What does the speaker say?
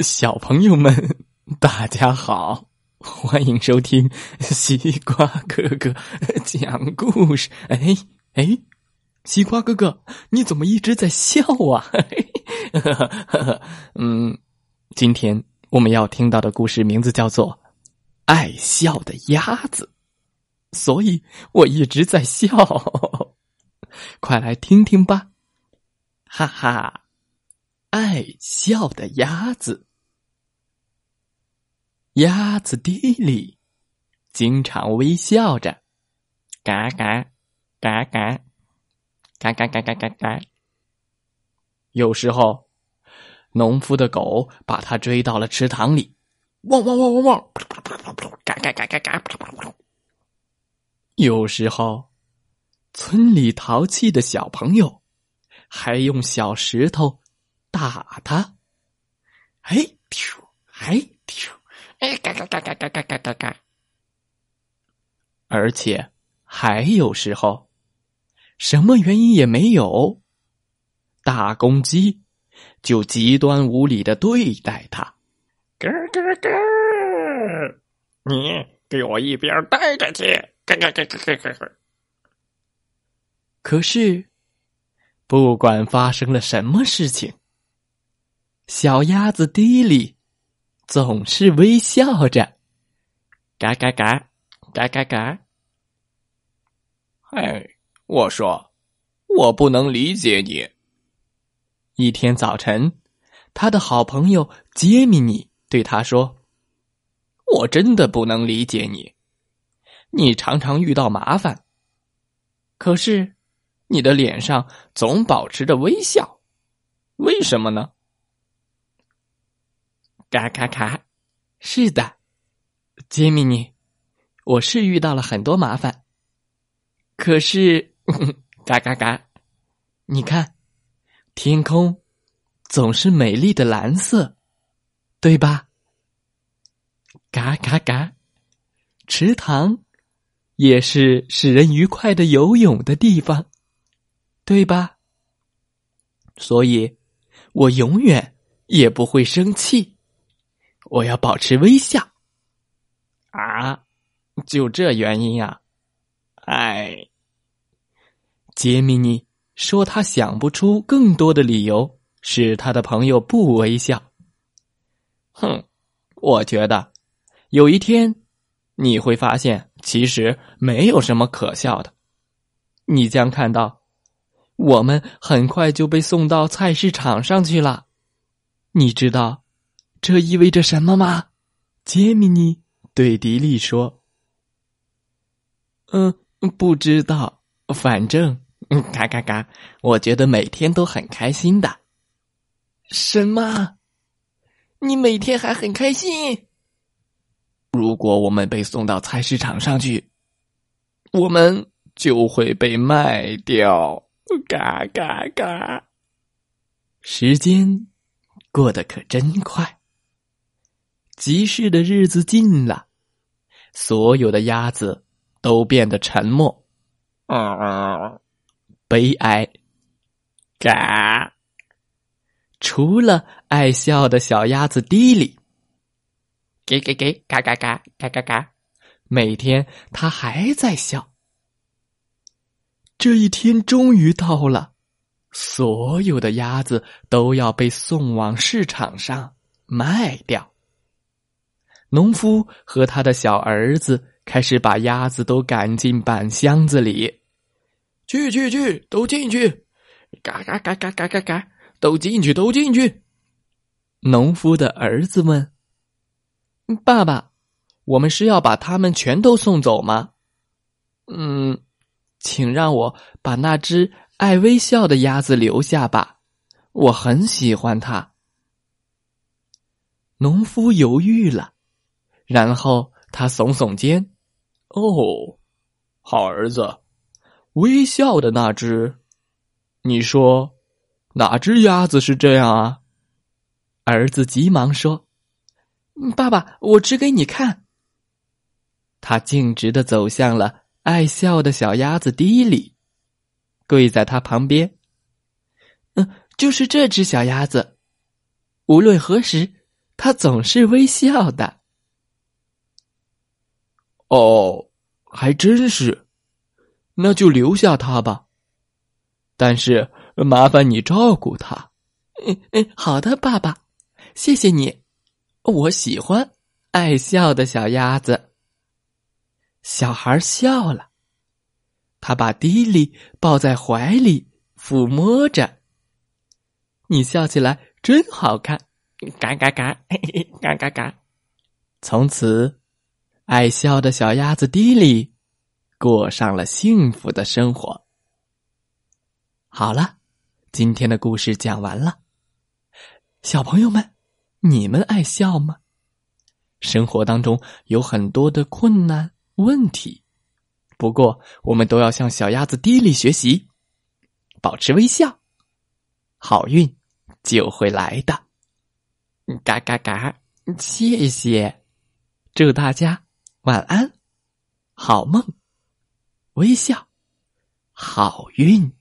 小朋友们，大家好，欢迎收听西瓜哥哥讲故事。哎哎，西瓜哥哥，你怎么一直在笑啊？嗯，今天我们要听到的故事名字叫做《爱笑的鸭子》，所以我一直在笑。快来听听吧，哈哈。爱笑的鸭子，鸭子迪里经常微笑着，嘎嘎嘎嘎嘎嘎嘎嘎嘎嘎。有时候，农夫的狗把它追到了池塘里，汪汪汪汪汪，嘎嘎嘎嘎嘎。有时候，村里淘气的小朋友还用小石头。打他！哎，丢！哎，丢！哎，嘎嘎嘎嘎嘎嘎嘎嘎嘎！而且还有时候，什么原因也没有，大公鸡就极端无理的对待他。咯咯咯！你给我一边待着去！咯咯咯咯咯咯！可是，不管发生了什么事情。小鸭子迪里总是微笑着，嘎嘎嘎，嘎嘎嘎。哎，我说，我不能理解你。一天早晨，他的好朋友杰米尼对他说：“我真的不能理解你。你常常遇到麻烦，可是你的脸上总保持着微笑，为什么呢？”嘎嘎嘎，是的，杰米尼，我是遇到了很多麻烦，可是嘎嘎嘎，你看，天空总是美丽的蓝色，对吧？嘎嘎嘎，池塘也是使人愉快的游泳的地方，对吧？所以，我永远也不会生气。我要保持微笑，啊，就这原因呀？哎，杰米尼说他想不出更多的理由使他的朋友不微笑。哼，我觉得有一天你会发现，其实没有什么可笑的。你将看到，我们很快就被送到菜市场上去了。你知道。这意味着什么吗？杰米尼对迪丽说：“嗯，不知道。反正，嗯嘎嘎嘎，我觉得每天都很开心的。什么？你每天还很开心？如果我们被送到菜市场上去，我们就会被卖掉。嘎嘎嘎！时间过得可真快。”集市的日子近了，所有的鸭子都变得沉默，啊，悲哀，嘎。除了爱笑的小鸭子迪里，给给给，嘎嘎嘎，嘎嘎嘎，每天它还在笑。这一天终于到了，所有的鸭子都要被送往市场上卖掉。农夫和他的小儿子开始把鸭子都赶进板箱子里，去去去，都进去！嘎嘎嘎嘎嘎嘎嘎，都进去，都进去！农夫的儿子问：“爸爸，我们是要把他们全都送走吗？”“嗯，请让我把那只爱微笑的鸭子留下吧，我很喜欢它。”农夫犹豫了。然后他耸耸肩，哦，好儿子，微笑的那只，你说哪只鸭子是这样啊？儿子急忙说：“爸爸，我指给你看。”他径直的走向了爱笑的小鸭子迪里，跪在他旁边。嗯，就是这只小鸭子，无论何时，它总是微笑的。哦，还真是，那就留下他吧。但是麻烦你照顾他。嗯嗯，好的，爸爸，谢谢你。我喜欢爱笑的小鸭子。小孩笑了，他把迪丽抱在怀里，抚摸着。你笑起来真好看，嘎嘎嘎，嘿嘿，嘎嘎嘎。从此，爱笑的小鸭子迪丽过上了幸福的生活。好了，今天的故事讲完了。小朋友们，你们爱笑吗？生活当中有很多的困难问题，不过我们都要向小鸭子迪丽学习，保持微笑，好运就会来的。嘎嘎嘎！谢谢，祝大家晚安，好梦，微笑，好运。